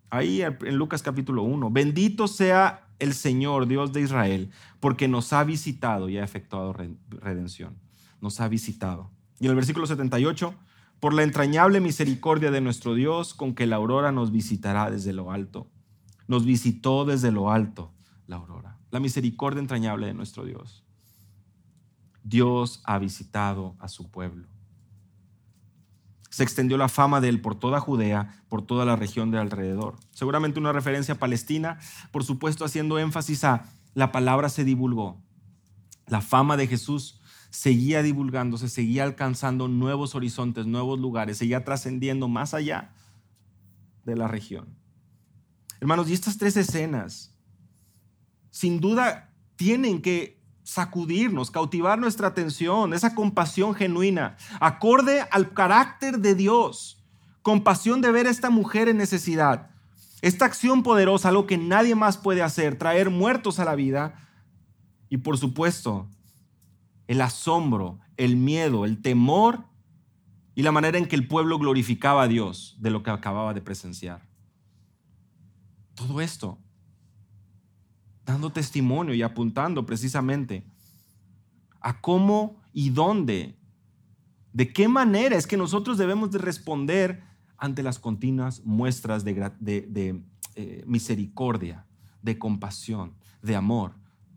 Ahí en Lucas capítulo 1, bendito sea el Señor, Dios de Israel, porque nos ha visitado y ha efectuado redención. Nos ha visitado. Y en el versículo 78, por la entrañable misericordia de nuestro Dios, con que la aurora nos visitará desde lo alto nos visitó desde lo alto la aurora, la misericordia entrañable de nuestro Dios. Dios ha visitado a su pueblo. Se extendió la fama de él por toda Judea, por toda la región de alrededor. Seguramente una referencia a Palestina, por supuesto haciendo énfasis a la palabra se divulgó. La fama de Jesús seguía divulgándose, seguía alcanzando nuevos horizontes, nuevos lugares, seguía trascendiendo más allá de la región. Hermanos, y estas tres escenas, sin duda, tienen que sacudirnos, cautivar nuestra atención, esa compasión genuina, acorde al carácter de Dios, compasión de ver a esta mujer en necesidad, esta acción poderosa, algo que nadie más puede hacer, traer muertos a la vida y por supuesto el asombro, el miedo, el temor y la manera en que el pueblo glorificaba a Dios de lo que acababa de presenciar. Todo esto, dando testimonio y apuntando precisamente a cómo y dónde, de qué manera es que nosotros debemos de responder ante las continuas muestras de, eh, misericordia, de compasión, de amor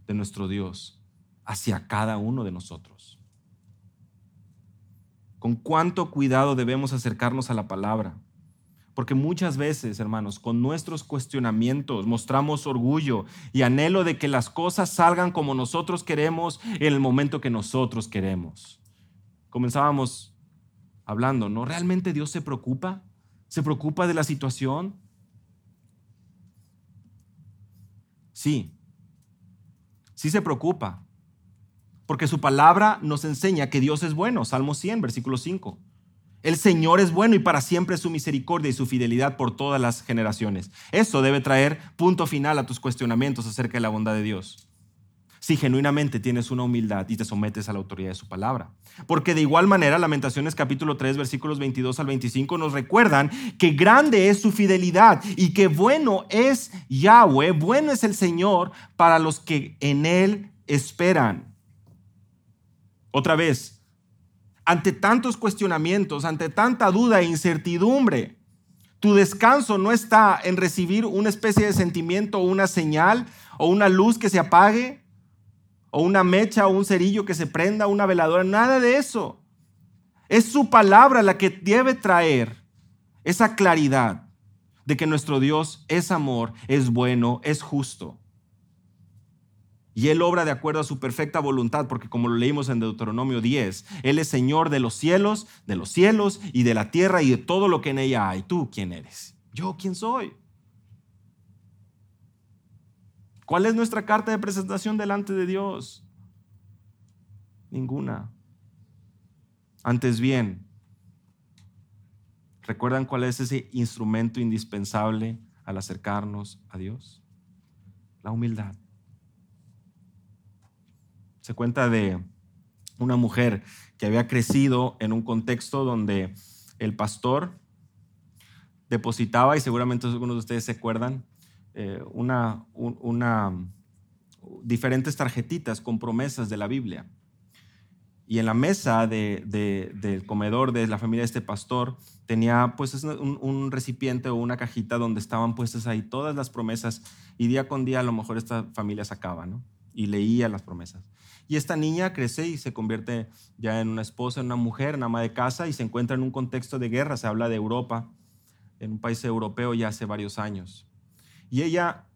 de nuestro Dios hacia cada uno de nosotros. Con cuánto cuidado debemos acercarnos a la palabra porque muchas veces, hermanos, con nuestros cuestionamientos mostramos orgullo y anhelo de que las cosas salgan como nosotros queremos en el momento que nosotros queremos. Comenzábamos hablando, ¿no? ¿Realmente Dios se preocupa? ¿Se preocupa de la situación? Sí, sí se preocupa, porque su palabra nos enseña que Dios es bueno, Salmo 100, versículo 5. El Señor es bueno y para siempre su misericordia y su fidelidad por todas las generaciones. Eso debe traer punto final a tus cuestionamientos acerca de la bondad de Dios. Si genuinamente tienes una humildad y te sometes a la autoridad de su palabra. Porque de igual manera, Lamentaciones capítulo 3, versículos 22 al 25 nos recuerdan que grande es su fidelidad y que bueno es Yahweh, bueno es el Señor para los que en Él esperan. Otra vez, ante tantos cuestionamientos, ante tanta duda e incertidumbre. Tu descanso no está en recibir una especie de sentimiento o una señal o una luz que se apague o una mecha o un cerillo que se prenda, una veladora, nada de eso. Es su palabra la que debe traer esa claridad de que nuestro Dios es amor, es bueno, es justo. Y Él obra de acuerdo a su perfecta voluntad, porque como lo leímos en Deuteronomio 10, Él es Señor de los cielos, de los cielos y de la tierra y de todo lo que en ella hay. ¿Tú quién eres? ¿Yo quién soy? ¿Cuál es nuestra carta de presentación delante de Dios? Ninguna. Antes bien, ¿recuerdan cuál es ese instrumento indispensable al acercarnos a Dios? La humildad. Se cuenta de una mujer que había crecido en un contexto donde el pastor depositaba, y seguramente algunos de ustedes se acuerdan, eh, diferentes tarjetitas con promesas de la Biblia. Y en la mesa de, del comedor de la familia de este pastor tenía pues un, un, recipiente o una cajita donde estaban puestas ahí todas las promesas y día con día a lo mejor esta familia sacaba, ¿no? Y leía las promesas. Y esta niña crece y se convierte ya en una esposa, en una mujer, en ama de casa y se encuentra en un contexto de guerra. Se habla de Europa, en un país europeo ya hace varios años. Y ella,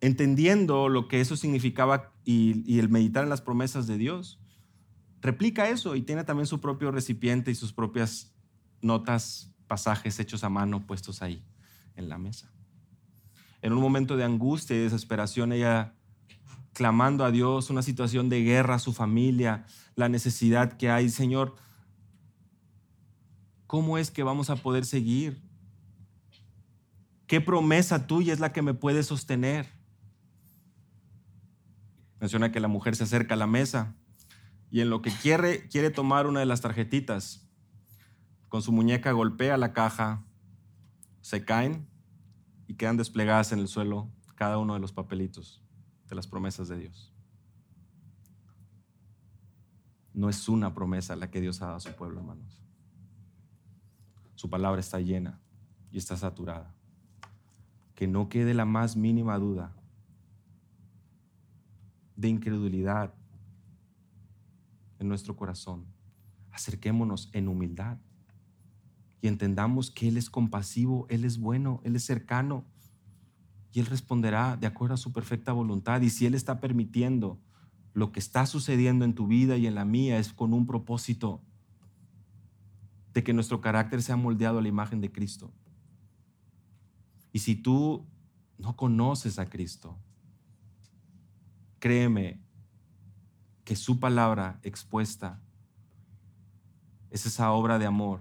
entendiendo lo que eso significaba y, el meditar en las promesas de Dios, replica eso y tiene también su propio recipiente y sus propias notas, pasajes hechos a mano puestos ahí en la mesa. En un momento de angustia y desesperación, ella clamando a Dios, una situación de guerra su familia, la necesidad que hay. Señor, ¿cómo es que vamos a poder seguir? ¿Qué promesa tuya es la que me puede sostener? Menciona que la mujer se acerca a la mesa y en lo que quiere, quiere tomar una de las tarjetitas, con su muñeca golpea la caja, se caen y quedan desplegadas en el suelo cada uno de los papelitos de las promesas de Dios. No es una promesa la que Dios ha dado a su pueblo, hermanos. Su palabra está llena y está saturada. Que no quede la más mínima duda de incredulidad en nuestro corazón. Acerquémonos en humildad y entendamos que Él es compasivo, Él es bueno, Él es cercano y Él responderá de acuerdo a su perfecta voluntad. Y si Él está permitiendo lo que está sucediendo en tu vida y en la mía es con un propósito de que nuestro carácter sea moldeado a la imagen de Cristo. Y si tú no conoces a Cristo, créeme que su palabra expuesta es esa obra de amor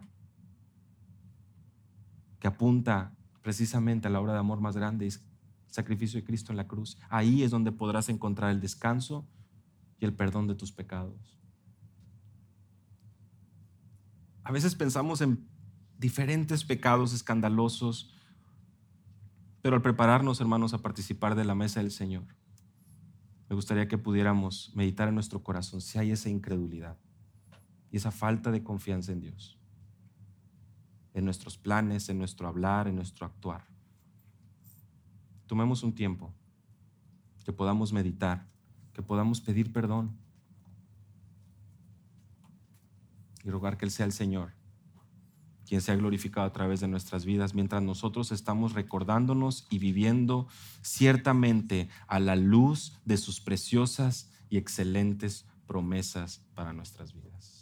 que apunta precisamente a la obra de amor más grande sacrificio de Cristo en la cruz. Ahí es donde podrás encontrar el descanso y el perdón de tus pecados. A veces pensamos en diferentes pecados escandalosos, pero al prepararnos, hermanos, a participar de la mesa del Señor, me gustaría que pudiéramos meditar en nuestro corazón si hay esa incredulidad y esa falta de confianza en Dios, en nuestros planes, en nuestro hablar, en nuestro actuar tomemos un tiempo, que podamos meditar, que podamos pedir perdón y rogar que Él sea el Señor, quien sea glorificado a través de nuestras vidas, mientras nosotros estamos recordándonos y viviendo ciertamente a la luz de sus preciosas y excelentes promesas para nuestras vidas.